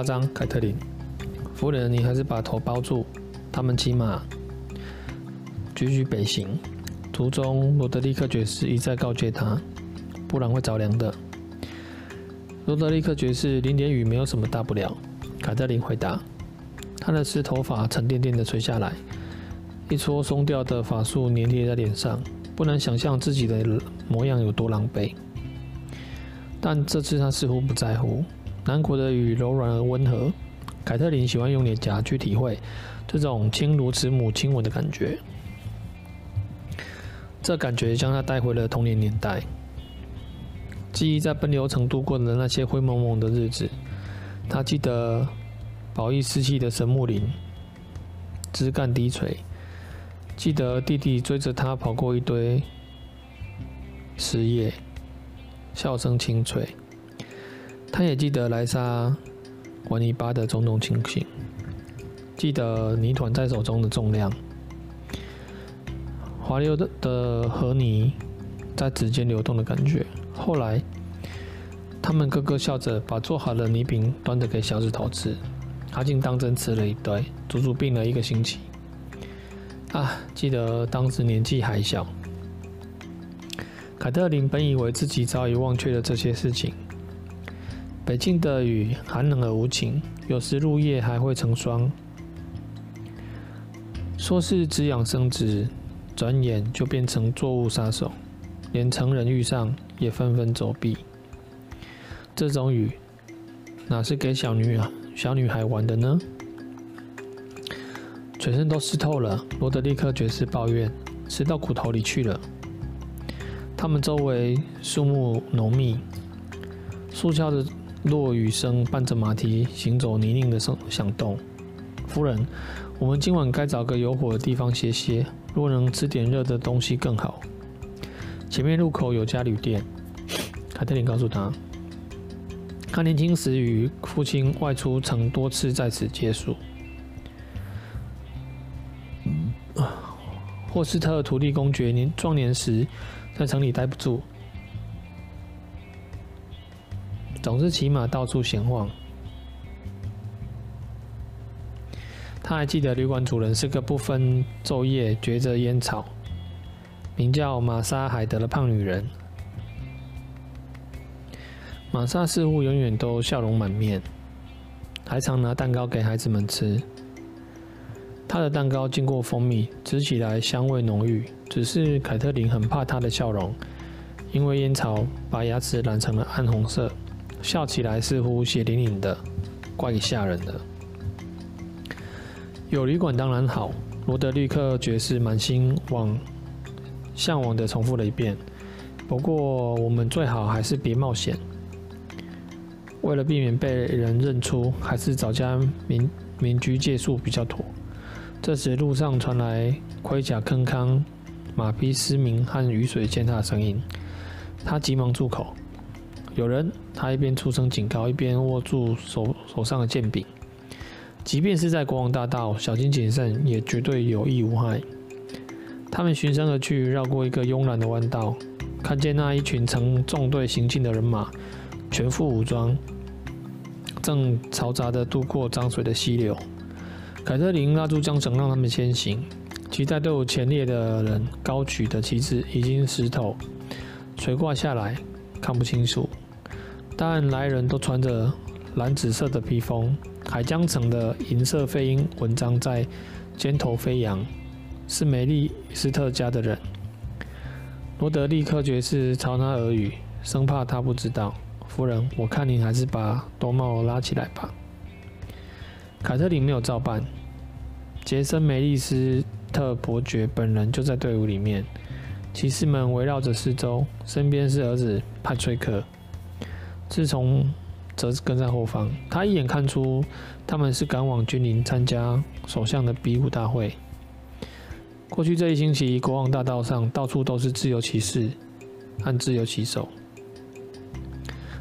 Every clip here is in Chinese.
第二十八章，凯特琳夫人，你还是把头包住。他们骑马，踽踽北行，途中罗德利克爵士一再告诫他，不然会着凉的。罗德利克爵士淋点雨没有什么大不了。凯特琳回答，他的湿头发沉甸甸的垂下来，一撮松掉的发束粘贴在脸上，不能想象自己的模样有多狼狈。但这次他似乎不在乎。南国的雨柔软而温和，凯特琳喜欢用脸颊去体会这种亲如慈母亲吻的感觉。这感觉将她带回了童年年代，记忆在奔流城度过的那些灰蒙蒙的日子。她记得宝义四起的神木林，枝干低垂；记得弟弟追着她跑过一堆石叶，笑声清脆。他也记得莱莎玩泥巴的种种情形，记得泥团在手中的重量，滑溜的的河泥在指尖流动的感觉。后来，他们咯咯笑着把做好的泥饼端着给小指头吃，他竟当真吃了一堆，足足病了一个星期。啊，记得当时年纪还小，凯特琳本以为自己早已忘却了这些事情。北京的雨寒冷而无情，有时入夜还会成霜。说是止痒生殖，转眼就变成作物杀手，连成人遇上也纷纷走避。这种雨哪是给小女啊小女孩玩的呢？全身都湿透了，罗德利克爵士抱怨，湿到骨头里去了。他们周围树木浓密，树梢的。落雨声伴着马蹄行走泥泞的声响动。夫人，我们今晚该找个有火的地方歇歇。若能吃点热的东西更好。前面路口有家旅店。凯特琳告诉他，他年轻时与父亲外出曾多次在此借宿。霍斯特图利公爵年壮年时在城里待不住。总是骑马到处闲晃。他还记得旅馆主人是个不分昼夜嚼着烟草，名叫玛莎海德的胖女人。玛莎似乎永远都笑容满面，还常拿蛋糕给孩子们吃。她的蛋糕经过蜂蜜，吃起来香味浓郁。只是凯特琳很怕她的笑容，因为烟草把牙齿染成了暗红色。笑起来似乎血淋淋的，怪吓人的。有旅馆当然好，罗德利克爵士满心往向往的重复了一遍。不过我们最好还是别冒险，为了避免被人认出，还是找家民民居借宿比较妥。这时路上传来盔甲铿锵、马匹嘶鸣和雨水践踏的声音，他急忙住口。有人，他一边出声警告，一边握住手手上的剑柄。即便是在国王大道，小心谨慎也绝对有益无害。他们循声而去，绕过一个慵懒的弯道，看见那一群呈纵队行进的人马，全副武装，正嘈杂地渡过涨水的溪流。凯特琳拉住缰绳，让他们先行。其他队伍前列的人高举的旗帜已经湿透，垂挂下来，看不清楚。但来人都穿着蓝紫色的披风，海江城的银色飞鹰纹章在肩头飞扬，是梅利斯特家的人。罗德利克爵士朝他耳语，生怕他不知道。夫人，我看您还是把兜帽拉起来吧。凯特琳没有照办。杰森梅利斯特伯爵本人就在队伍里面，骑士们围绕着四周，身边是儿子派崔克。自从则跟在后方，他一眼看出他们是赶往军营参加首相的比武大会。过去这一星期，国王大道上到处都是自由骑士和自由骑手，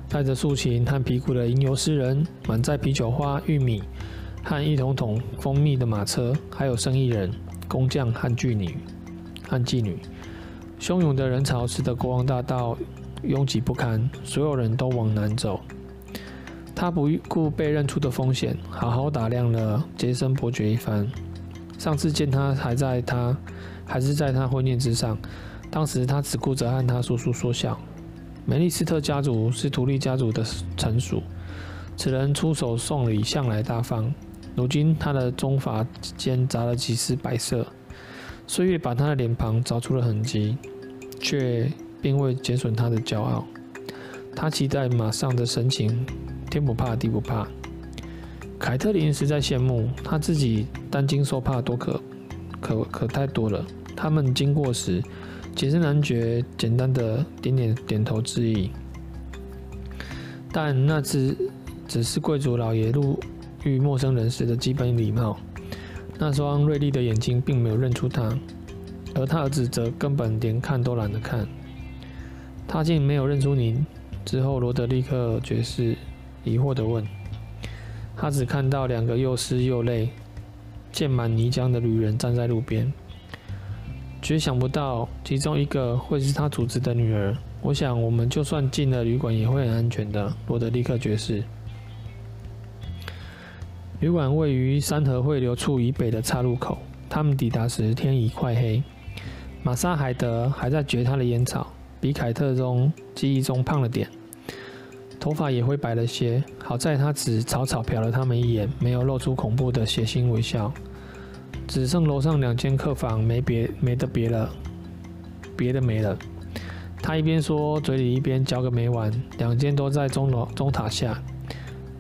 带着竖琴和皮鼓的吟游诗人，满载啤酒花、玉米和一桶桶蜂蜜的马车，还有生意人、工匠和妓女和妓女。汹涌的人潮使得国王大道拥挤不堪，所有人都往南走。他不顾被认出的风险，好好打量了杰森伯爵一番。上次见他还在他还是在他婚宴之上，当时他只顾着和他叔叔说笑。梅利斯特家族是图利家族的臣属，此人出手送礼向来大方。如今他的中发间杂了几丝白色，岁月把他的脸庞凿出了痕迹，却并未减损他的骄傲。他骑在马上的神情。天不怕地不怕，凯特琳实在羡慕他自己担惊受怕多可可可太多了。他们经过时，杰森男爵简单的点点点头致意，但那只只是贵族老爷路遇陌生人时的基本礼貌。那双锐利的眼睛并没有认出他，而他儿子则根本连看都懒得看。他竟没有认出您。之后，罗德利克爵士。疑惑地问：“他只看到两个又湿又累、溅满泥浆的旅人站在路边，绝想不到其中一个会是他组织的女儿。我想，我们就算进了旅馆，也会很安全的。”罗德利克爵士。旅馆位于山河汇流处以北的岔路口。他们抵达时，天已快黑。玛莎海德还在嚼他的烟草，比凯特中记忆中胖了点。头发也灰白了些，好在他只草草瞟了他们一眼，没有露出恐怖的血腥微笑。只剩楼上两间客房没别没得别了，别的没了。他一边说，嘴里一边嚼个没完。两间都在钟楼钟塔下，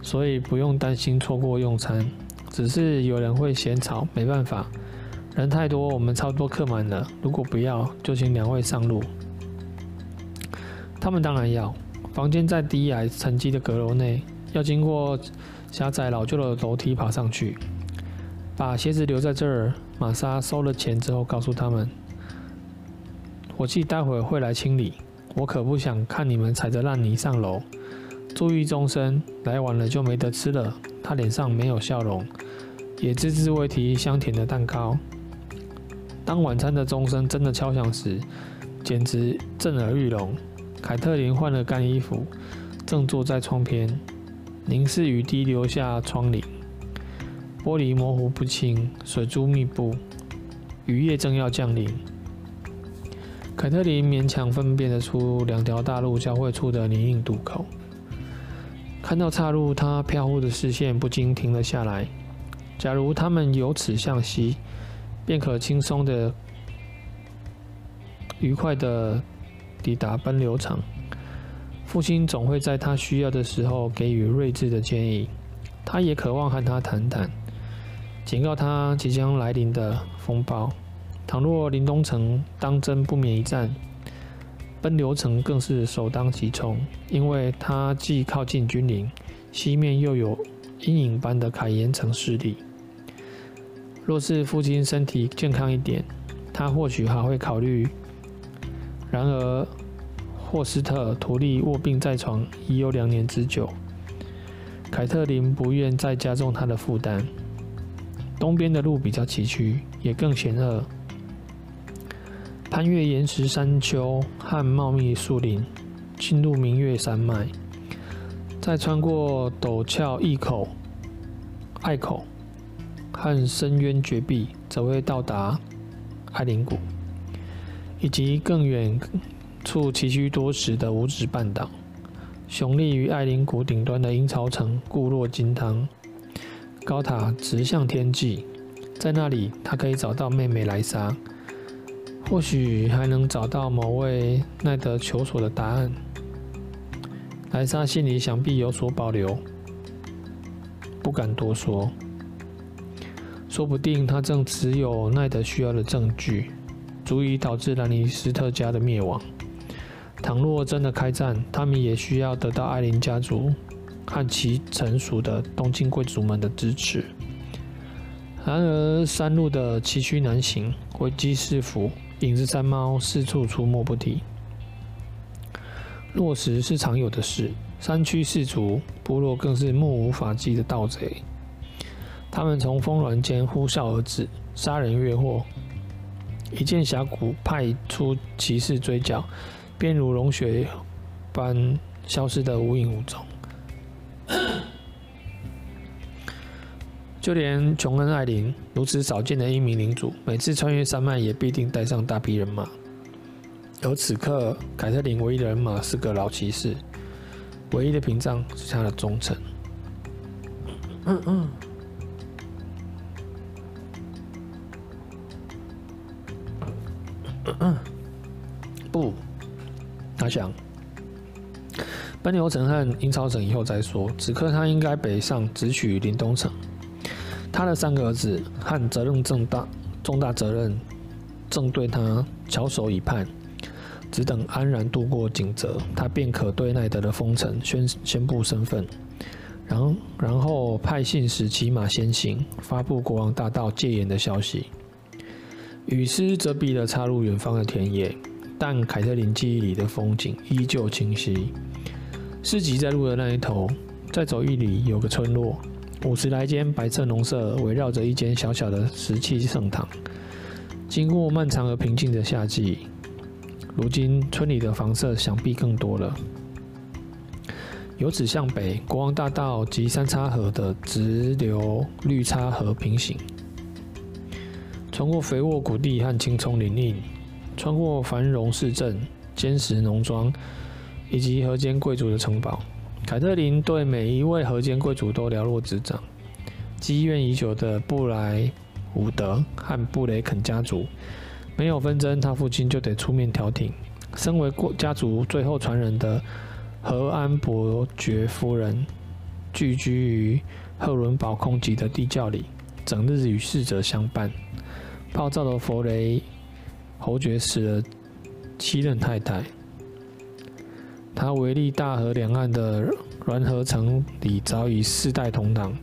所以不用担心错过用餐。只是有人会嫌吵，没办法，人太多，我们差不多客满了。如果不要，就请两位上路。他们当然要。房间在低矮沉积的阁楼内，要经过狭窄老旧的楼梯爬上去。把鞋子留在这儿。玛莎收了钱之后，告诉他们：“伙计待会会来清理，我可不想看你们踩着烂泥上楼。注意钟声，来晚了就没得吃了。”他脸上没有笑容，也只字未提香甜的蛋糕。当晚餐的钟声真的敲响时，简直震耳欲聋。凯特琳换了干衣服，正坐在窗边，凝视雨滴流下窗棂，玻璃模糊不清，水珠密布，雨夜正要降临。凯特琳勉强分辨得出两条大路交汇处的泥泞渡口，看到岔路，他飘忽的视线不禁停了下来。假如他们由此向西，便可轻松的、愉快的。抵达奔流场，父亲总会在他需要的时候给予睿智的建议。他也渴望和他谈谈，警告他即将来临的风暴。倘若林东城当真不免一战，奔流城更是首当其冲，因为它既靠近君临，西面又有阴影般的凯岩城势力。若是父亲身体健康一点，他或许还会考虑。然而，霍斯特·图利卧病在床已有两年之久。凯特琳不愿再加重他的负担。东边的路比较崎岖，也更险恶。攀越岩石山丘和茂密树林，进入明月山脉，再穿过陡峭隘口、隘口和深渊绝壁，则会到达艾林谷。以及更远处崎岖多石的五指半岛，雄立于艾林谷顶端的鹰巢城固若金汤，高塔直向天际。在那里，他可以找到妹妹莱莎，或许还能找到某位耐得求索的答案。莱莎心里想必有所保留，不敢多说。说不定他正持有奈德需要的证据。足以导致兰尼斯特家的灭亡。倘若真的开战，他们也需要得到艾琳家族和其臣属的东京贵族们的支持。然而，山路的崎岖难行，危机四伏，影子山猫四处出没不停。落石是常有的事，山区士族部落更是目无法纪的盗贼。他们从峰峦间呼啸而至，杀人越货。一见峡谷，派出骑士追剿，便如融雪般消失得无影无踪。就连琼恩·艾琳如此少见的英明领主，每次穿越山脉也必定带上大批人马。而此刻，凯特琳唯一的人马是个老骑士，唯一的屏障是他的忠诚。嗯嗯。嗯，不，他想，奔牛城和英超城以后再说。此刻他应该北上，直取临冬城。他的三个儿子和责任重大、重大责任正对他翘首以盼，只等安然度过井泽，他便可对奈德的封臣宣宣布身份，然然后派信使骑马先行，发布国王大道戒严的消息。雨丝遮蔽了插入远方的田野，但凯特琳记忆里的风景依旧清晰。市集在路的那一头，再走一里有个村落，五十来间白色农舍围绕着一间小小的石砌圣堂。经过漫长而平静的夏季，如今村里的房舍想必更多了。由此向北，国王大道及三叉河的直流绿叉河平行。穿过肥沃谷地和青葱林荫，穿过繁荣市镇、坚实农庄以及河间贵族的城堡，凯特琳对每一位河间贵族都了若指掌。积怨已久的布莱伍德和布雷肯家族，没有纷争，他父亲就得出面调停。身为过家族最后传人的何安伯爵夫人，聚居于赫伦堡空寂的地窖里，整日与逝者相伴。暴躁的弗雷侯爵死了七任太太，他维利大河两岸的滦河城里早已世代同堂，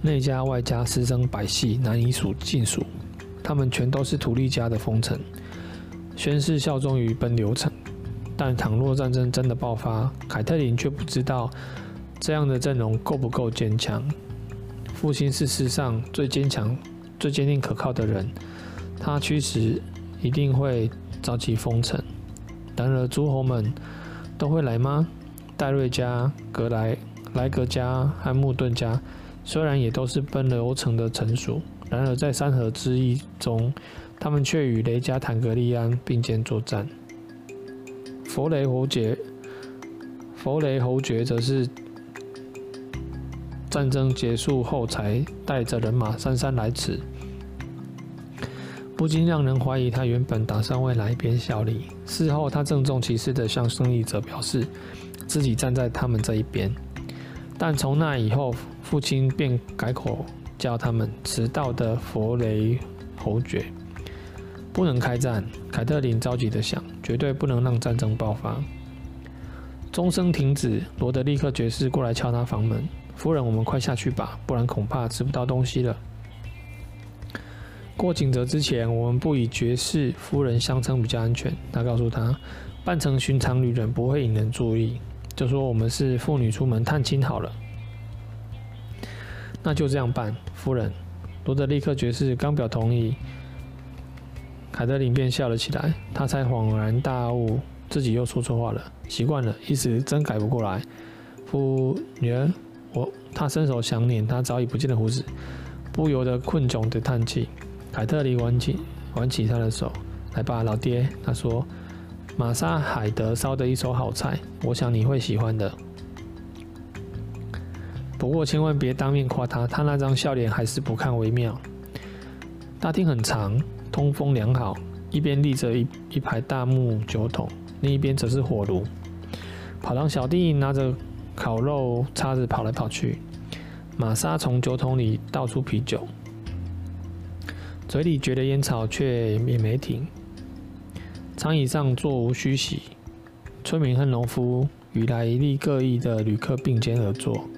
内家外家师生百系难以数尽数，他们全都是土利家的封臣，宣誓效忠于奔流城。但倘若战争真的爆发，凯特琳却不知道这样的阵容够不够坚强。父亲是世上最坚强。最坚定可靠的人，他驱使一定会召集封臣。然而诸侯们都会来吗？戴瑞家、格莱莱格家和穆顿家虽然也都是奔流城的臣属，然而在三河之役中，他们却与雷加坦格利安并肩作战。弗雷侯爵，弗雷侯爵则是战争结束后才带着人马姗姗来迟。不禁让人怀疑他原本打算为哪一边效力。事后，他郑重其事地向胜利者表示自己站在他们这一边。但从那以后，父亲便改口叫他们“迟到的弗雷侯爵”。不能开战，凯特琳着急地想，绝对不能让战争爆发。钟声停止，罗德利克爵士过来敲他房门：“夫人，我们快下去吧，不然恐怕吃不到东西了。”过井泽之前，我们不以爵士夫人相称比较安全。他告诉他，扮成寻常女人不会引人注意，就说我们是妇女出门探亲好了。那就这样办，夫人。罗德利克爵士刚表同意，凯特琳便笑了起来。他才恍然大悟，自己又说错话了。习惯了，一时真改不过来。夫女儿，我他伸手想捻他早已不见的胡子，不由得困窘地叹气。凯特琳挽起挽起他的手，来吧，老爹。他说：“玛莎海德烧的一手好菜，我想你会喜欢的。不过千万别当面夸他，他那张笑脸还是不看为妙。”大厅很长，通风良好，一边立着一一排大木酒桶，另一边则是火炉。跑堂小弟拿着烤肉叉子跑来跑去，玛莎从酒桶里倒出啤酒。嘴里嚼着烟草，却也没停。长椅上座无虚席，村民和农夫与来历各异的旅客并肩而坐。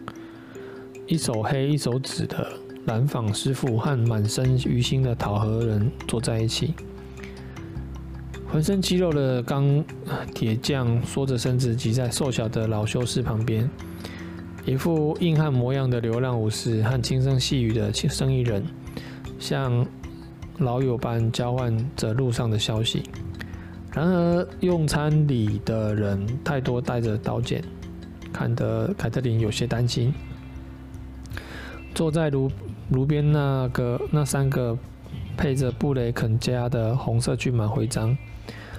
一手黑一手紫的蓝坊师傅和满身鱼腥的讨河人坐在一起。浑身肌肉的钢铁匠缩着身子挤在瘦小的老修士旁边。一副硬汉模样的流浪武士和轻声细语的生意人，像。老友般交换着路上的消息，然而用餐里的人太多，带着刀剑，看得凯特琳有些担心。坐在炉炉边那个那三个配着布雷肯家的红色骏马徽章，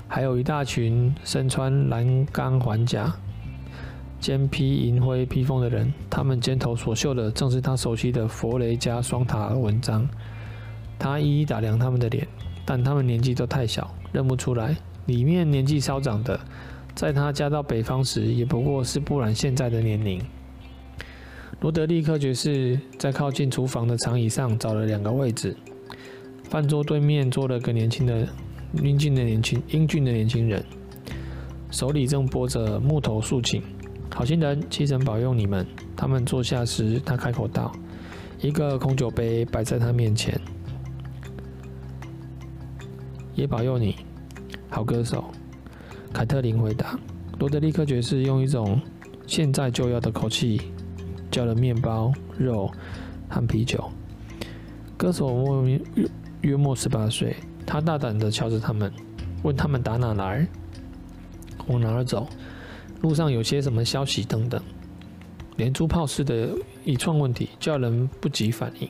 还有一大群身穿蓝钢环甲、肩披银灰披风的人，他们肩头所绣的正是他熟悉的佛雷加双塔纹章。他一一打量他们的脸，但他们年纪都太小，认不出来。里面年纪稍长的，在他嫁到北方时，也不过是不然现在的年龄。罗德利克爵士在靠近厨房的长椅上找了两个位置，饭桌对面坐了个年轻的、英俊的年轻、英俊的年轻人，手里正拨着木头竖琴。好心人，七神保佑你们。他们坐下时，他开口道：“一个空酒杯摆在他面前，也保佑你。”好歌手，凯特琳回答。罗德利克爵士用一种现在就要的口气叫了面包、肉和啤酒。歌手莫约约莫十八岁，他大胆地瞧着他们，问他们打哪来，往哪儿走，路上有些什么消息等等，连珠炮似的一串问题，叫人不及反应。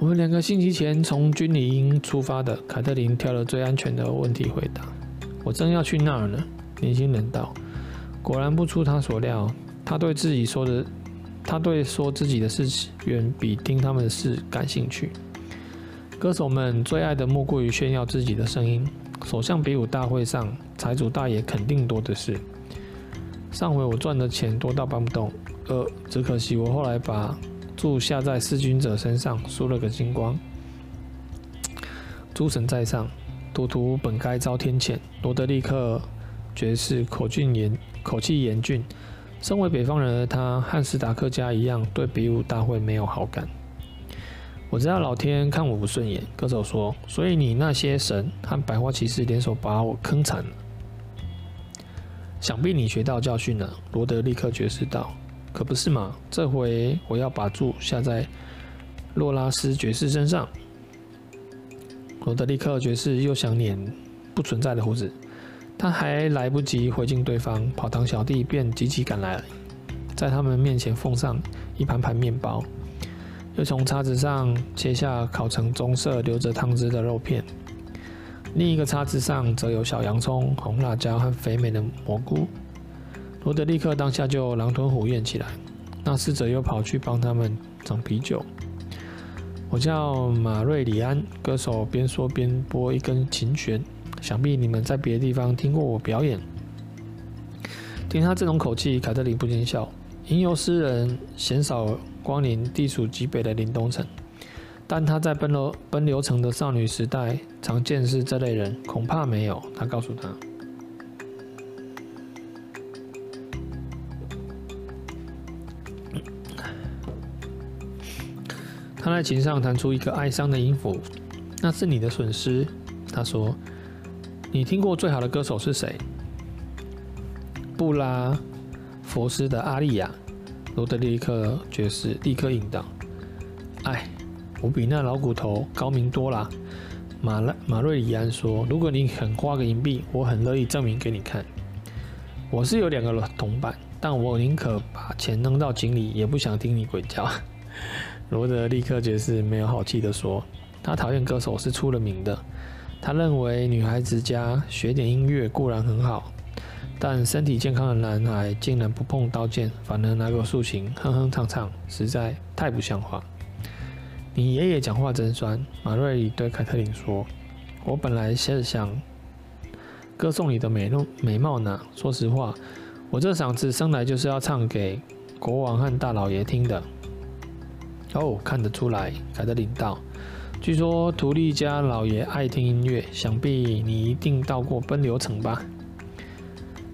我们两个星期前从军里英出发的，凯特琳挑了最安全的问题回答。我正要去那儿呢，年轻人道。果然不出他所料，他对自己说的，他对说自己的事情远比听他们的事感兴趣。歌手们最爱的莫过于炫耀自己的声音。首相比武大会上，财主大爷肯定多的是。上回我赚的钱多到搬不动，呃，只可惜我后来把。注下在弑君者身上，输了个精光。诸神在上，赌徒本该遭天谴。罗德利克爵士口俊严，口气严峻。身为北方人的他，和斯达克家一样，对比武大会没有好感。我知道老天看我不顺眼，歌手说，所以你那些神和百花骑士联手把我坑惨了。想必你学到教训了，罗德利克爵士道。可不是嘛？这回我要把注下在洛拉斯爵士身上。罗德利克爵士又想捻不存在的胡子，他还来不及回敬对方，跑堂小弟便急急赶来，在他们面前奉上一盘盘面包，又从叉子上切下烤成棕色、流着汤汁的肉片，另一个叉子上则有小洋葱、红辣椒和肥美的蘑菇。罗德立刻当下就狼吞虎咽起来，那侍者又跑去帮他们整啤酒。我叫马瑞里安，歌手边说边拨一根琴弦。想必你们在别的地方听过我表演。听他这种口气，凯特琳不禁笑。吟游诗人鲜少光临地处极北的林东城，但他在奔流奔流城的少女时代常见识这类人，恐怕没有。他告诉他。他在琴上弹出一个哀伤的音符，那是你的损失。他说：“你听过最好的歌手是谁？”布拉佛斯的阿丽亚。罗德利克爵士立刻应道：“哎，我比那老骨头高明多了。”马拉马瑞里安说：“如果你肯花个银币，我很乐意证明给你看。我是有两个铜板，但我宁可把钱扔到井里，也不想听你鬼叫。”罗德立刻爵士没有好气地说：“他讨厌歌手是出了名的。他认为女孩子家学点音乐固然很好，但身体健康的男孩竟然不碰刀剑，反而拿个竖琴哼哼唱唱，实在太不像话。”你爷爷讲话真酸，马瑞里对凯特琳说：“我本来是想歌颂你的美容美貌呢。说实话，我这嗓子生来就是要唱给国王和大老爷听的。”哦，看得出来，凯特琳道。据说图利家老爷爱听音乐，想必你一定到过奔流城吧？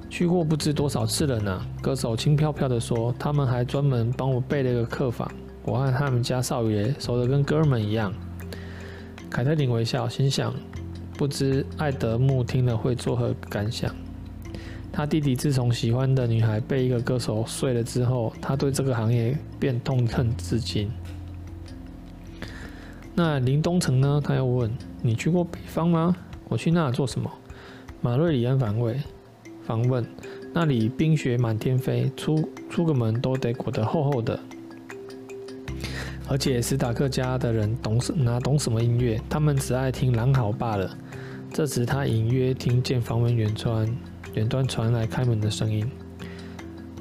去过不知多少次了呢。歌手轻飘飘地说。他们还专门帮我备了个客房，我和他们家少爷熟得跟哥们一样。凯特琳微笑，心想：不知艾德慕听了会作何感想？他弟弟自从喜欢的女孩被一个歌手睡了之后，他对这个行业便痛恨至今。那林东城呢？他又问：“你去过北方吗？我去那做什么？”马瑞里安反问：“反问，那里冰雪满天飞，出出个门都得裹得厚厚的。”而且史塔克家的人懂什哪懂什么音乐？他们只爱听狼嚎罢了。这时，他隐约听见房门远传远端传来开门的声音。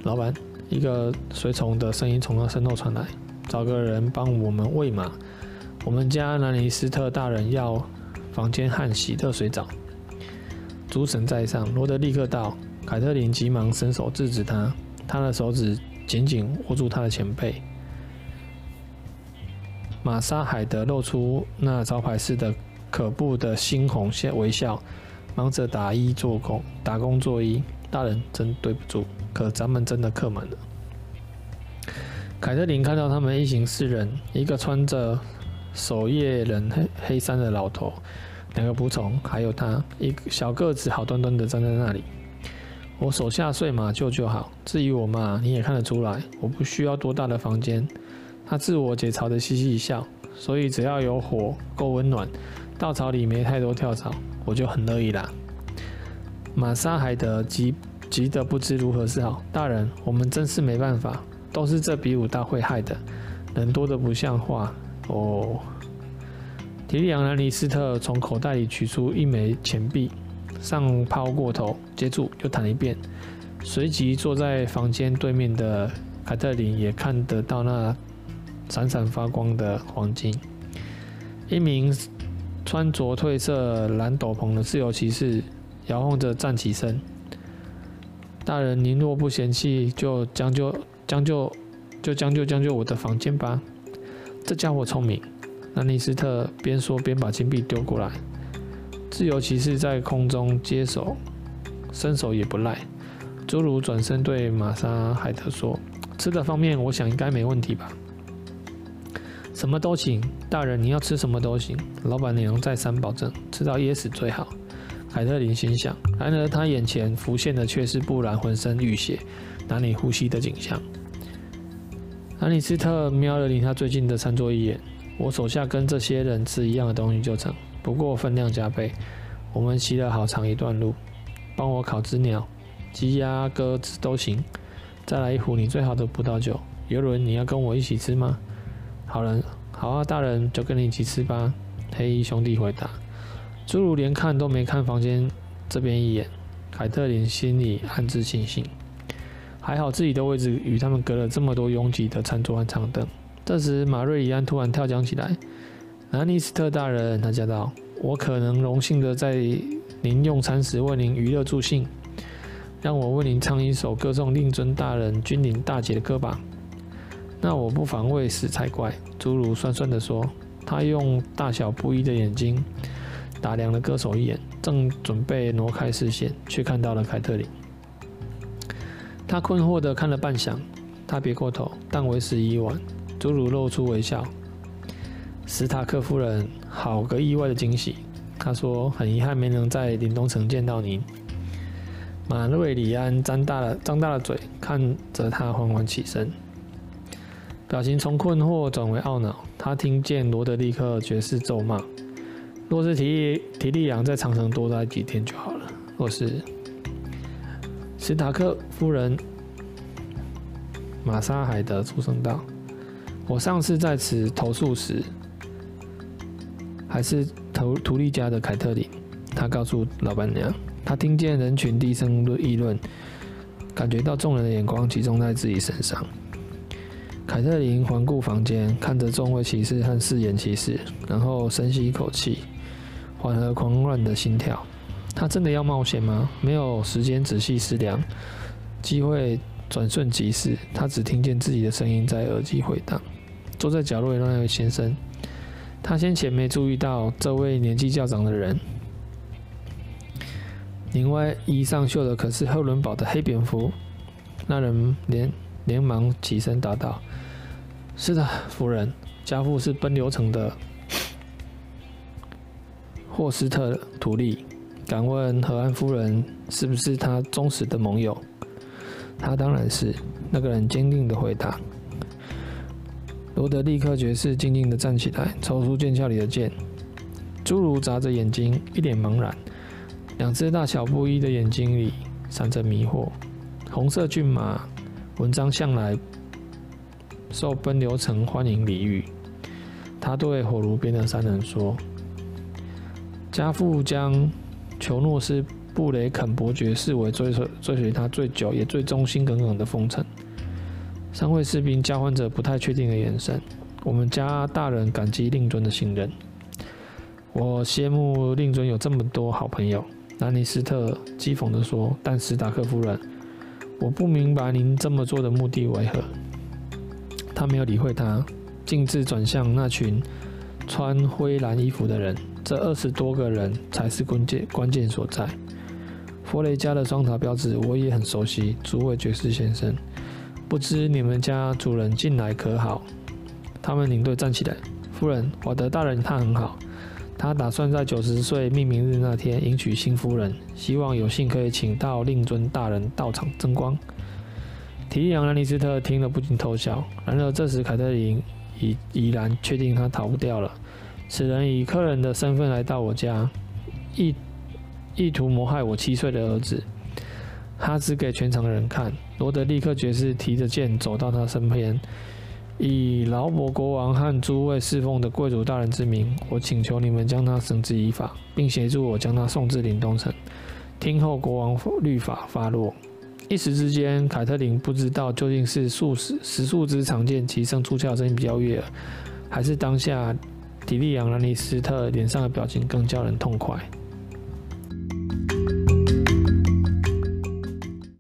老板，一个随从的声音从他身后传来：“找个人帮我们喂马。我们家兰尼斯特大人要房间和洗热水澡。”诸神在上，罗德立刻到。凯特琳急忙伸手制止他，他的手指紧紧握住他的前背。玛莎海德露出那招牌式的可怖的猩红微笑，忙着打衣做工，打工作揖。大人真对不住，可咱们真的客满了。凯特琳看到他们一行四人，一个穿着守夜人黑黑衫的老头，两个仆从，还有他，一个小个子，好端端的站在那里。我手下睡马厩就好，至于我嘛，你也看得出来，我不需要多大的房间。他自我解嘲的嘻嘻一笑，所以只要有火够温暖，稻草里没太多跳蚤，我就很乐意啦。玛莎海德急急得不知如何是好，大人，我们真是没办法，都是这比武大会害的，人多得不像话哦。提利昂·兰尼斯特从口袋里取出一枚钱币。上抛过头，接住又弹一遍，随即坐在房间对面的凯特琳也看得到那闪闪发光的黄金。一名穿着褪色蓝斗篷的自由骑士摇晃着站起身：“大人，您若不嫌弃，就将就将就就将就将就我的房间吧。”这家伙聪明，兰尼斯特边说边把金币丢过来。自由骑士在空中接手，身手也不赖。侏儒转身对玛莎海德说：“吃的方面，我想应该没问题吧？什么都行，大人，你要吃什么都行。老板娘再三保证，吃到噎死最好。”凯特琳心想。然而，他眼前浮现的却是布兰浑身浴血、难以呼吸的景象。安里斯特瞄了离他最近的餐桌一眼：“我手下跟这些人吃一样的东西就成。”不过分量加倍，我们骑了好长一段路。帮我烤只鸟、鸡鸭、鸽子都行。再来一壶你最好的葡萄酒。游轮，你要跟我一起吃吗？好了，好啊，大人，就跟你一起吃吧。黑衣兄弟回答。侏儒连看都没看房间这边一眼。凯特琳心里暗自庆幸，还好自己的位置与他们隔了这么多拥挤的餐桌和长凳。这时，马瑞里安突然跳江起来。兰尼斯特大人，他叫道：“我可能荣幸的在您用餐时为您娱乐助兴，让我为您唱一首歌颂令尊大人君临大捷的歌吧。”那我不妨为死才怪。侏儒酸酸的说。他用大小不一的眼睛打量了歌手一眼，正准备挪开视线，却看到了凯特琳。他困惑的看了半晌，他别过头，但为时已晚。侏儒露出微笑。史塔克夫人，好个意外的惊喜。他说：“很遗憾没能在林东城见到您。”马瑞里安张大了张大了嘴，看着他缓缓起身，表情从困惑转为懊恼。他听见罗德利克爵士咒骂：“若是提提利昂在长城多待几天就好了。”若是史塔克夫人，玛莎海德出声道：“我上次在此投宿时。”还是图图利家的凯特琳，他告诉老板娘，他听见人群低声议论，感觉到众人的眼光集中在自己身上。凯特琳环顾房间，看着众位骑士和四眼骑士，然后深吸一口气，缓和狂乱的心跳。他真的要冒险吗？没有时间仔细思量，机会转瞬即逝。他只听见自己的声音在耳机回荡。坐在角落的那位先生。他先前没注意到这位年纪较长的人，另外衣上绣的可是赫伦堡的黑蝙蝠。那人连连忙起身答道：“是的，夫人，家父是奔流城的霍斯特图利。敢问和安夫人是不是他忠实的盟友？”他当然是。那个人坚定的回答。罗德立刻爵士静静地站起来，抽出剑鞘里的剑。侏儒眨着眼睛，一脸茫然，两只大小不一的眼睛里闪着迷惑。红色骏马，文章向来受奔流城欢迎礼遇。他对火炉边的三人说：“家父将裘诺斯布雷肯伯爵视为追随追随他最久也最忠心耿耿的风臣。”三位士兵交换着不太确定的眼神。我们家大人感激令尊的信任。我羡慕令尊有这么多好朋友。兰尼斯特讥讽地说：“但史塔克夫人，我不明白您这么做的目的为何。”他没有理会他，径自转向那群穿灰蓝衣服的人。这二十多个人才是关键关键所在。弗雷家的双塔标志我也很熟悉，主位爵士先生。不知你们家主人近来可好？他们领队站起来。夫人，我的大人他很好，他打算在九十岁命名日那天迎娶新夫人，希望有幸可以请到令尊大人到场争光。提利昂·兰尼斯特听了不禁偷笑。然而这时凯特琳已已然确定他逃不掉了。此人以客人的身份来到我家，意意图谋害我七岁的儿子。他指给全场的人看。罗德立克爵士提着剑走到他身边，以劳勃国王和诸位侍奉的贵族大人之名，我请求你们将他绳之以法，并协助我将他送至临冬城，听候国王律法发落。一时之间，凯特琳不知道究竟是数十十数支长剑齐声出鞘声音比较悦耳，还是当下迪利昂兰尼斯特脸上的表情更叫人痛快。